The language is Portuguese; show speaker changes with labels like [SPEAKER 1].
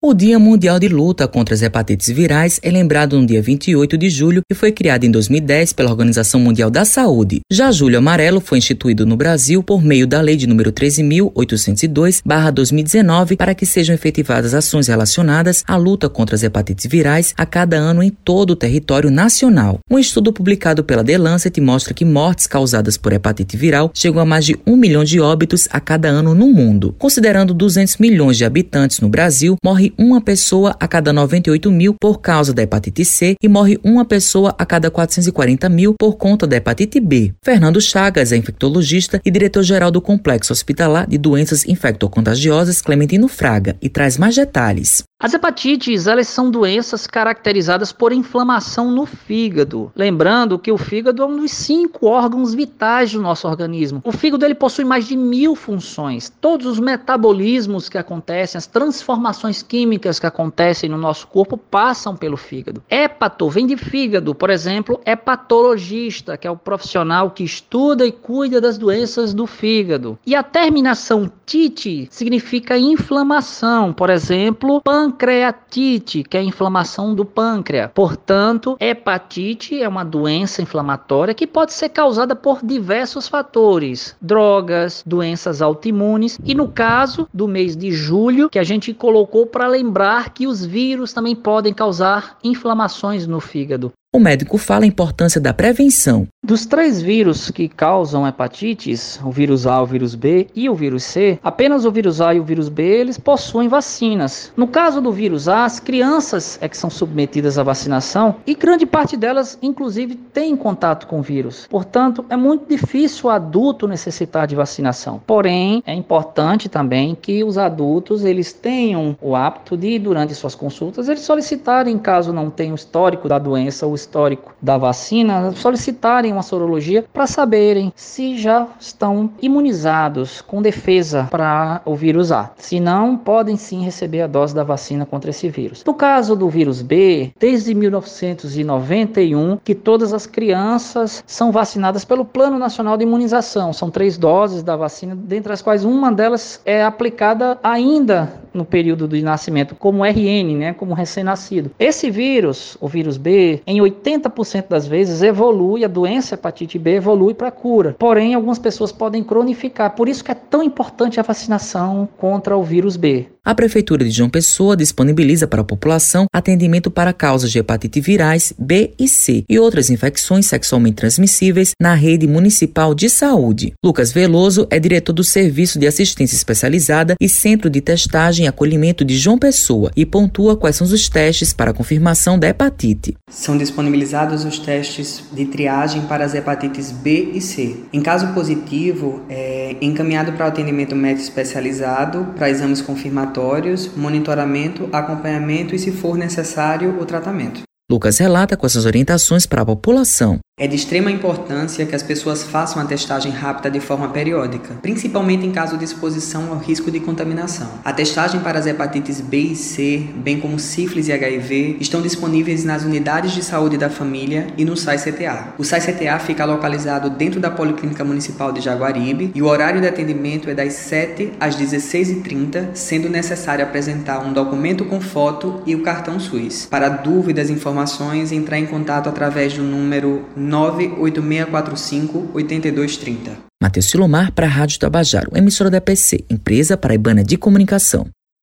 [SPEAKER 1] O Dia Mundial de Luta contra as Hepatites Virais é lembrado no dia 28 de julho e foi criado em 2010 pela Organização Mundial da Saúde. Já Julho Amarelo foi instituído no Brasil por meio da Lei de número 13.802-2019 para que sejam efetivadas ações relacionadas à luta contra as hepatites virais a cada ano em todo o território nacional. Um estudo publicado pela The Lancet mostra que mortes causadas por hepatite viral chegam a mais de um milhão de óbitos a cada ano no mundo. Considerando 200 milhões de habitantes no Brasil, morre uma pessoa a cada 98 mil por causa da hepatite C e morre uma pessoa a cada 440 mil por conta da hepatite B. Fernando Chagas é infectologista e diretor-geral do Complexo Hospitalar de Doenças Infectocontagiosas Clementino Fraga e traz mais detalhes.
[SPEAKER 2] As hepatites, elas são doenças caracterizadas por inflamação no fígado. Lembrando que o fígado é um dos cinco órgãos vitais do nosso organismo. O fígado ele possui mais de mil funções. Todos os metabolismos que acontecem, as transformações químicas que acontecem no nosso corpo passam pelo fígado. Hepato vem de fígado, por exemplo, hepatologista, que é o profissional que estuda e cuida das doenças do fígado. E a terminação tite significa inflamação, por exemplo, pan pancreatite, que é a inflamação do pâncreas. Portanto, hepatite é uma doença inflamatória que pode ser causada por diversos fatores: drogas, doenças autoimunes e no caso do mês de julho, que a gente colocou para lembrar que os vírus também podem causar inflamações no fígado.
[SPEAKER 1] O médico fala a importância da prevenção.
[SPEAKER 2] Dos três vírus que causam hepatites, o vírus A, o vírus B e o vírus C, apenas o vírus A e o vírus B eles possuem vacinas. No caso do vírus A, as crianças é que são submetidas à vacinação e grande parte delas, inclusive, tem contato com o vírus. Portanto, é muito difícil o adulto necessitar de vacinação. Porém, é importante também que os adultos eles tenham o hábito de, durante suas consultas, eles solicitarem, caso não tenham histórico da doença ou histórico da vacina, solicitarem uma sorologia para saberem se já estão imunizados com defesa para o vírus A. Se não, podem sim receber a dose da vacina contra esse vírus. No caso do vírus B, desde 1991 que todas as crianças são vacinadas pelo Plano Nacional de Imunização. São três doses da vacina, dentre as quais uma delas é aplicada ainda no período de nascimento como RN, né, como recém-nascido. Esse vírus, o vírus B, em 80% das vezes evolui, a doença hepatite B evolui para cura. Porém, algumas pessoas podem cronificar. Por isso que é tão importante a vacinação contra o vírus B.
[SPEAKER 1] A Prefeitura de João Pessoa disponibiliza para a população atendimento para causas de hepatite virais B e C e outras infecções sexualmente transmissíveis na rede municipal de saúde. Lucas Veloso é diretor do Serviço de Assistência Especializada e Centro de Testagem e Acolhimento de João Pessoa e pontua quais são os testes para a confirmação da hepatite.
[SPEAKER 3] São disponibilizados os testes de triagem para as hepatites B e C. Em caso positivo, é encaminhado para o atendimento médico especializado para exames confirmatórios, monitoramento, acompanhamento e, se for necessário, o tratamento.
[SPEAKER 1] Lucas relata com essas orientações para a população.
[SPEAKER 3] É de extrema importância que as pessoas façam a testagem rápida de forma periódica, principalmente em caso de exposição ao risco de contaminação. A testagem para as hepatites B e C, bem como sífilis e HIV, estão disponíveis nas unidades de saúde da família e no SAI CTA. O SAI CTA fica localizado dentro da Policlínica Municipal de Jaguaribe e o horário de atendimento é das 7 às 16h30, sendo necessário apresentar um documento com foto e o cartão SUS. Para dúvidas e informações, entrar em contato através do número 98645 8230.
[SPEAKER 1] Matheus Silomar para a Rádio Tabajaro, emissora da PC, empresa paraibana de comunicação.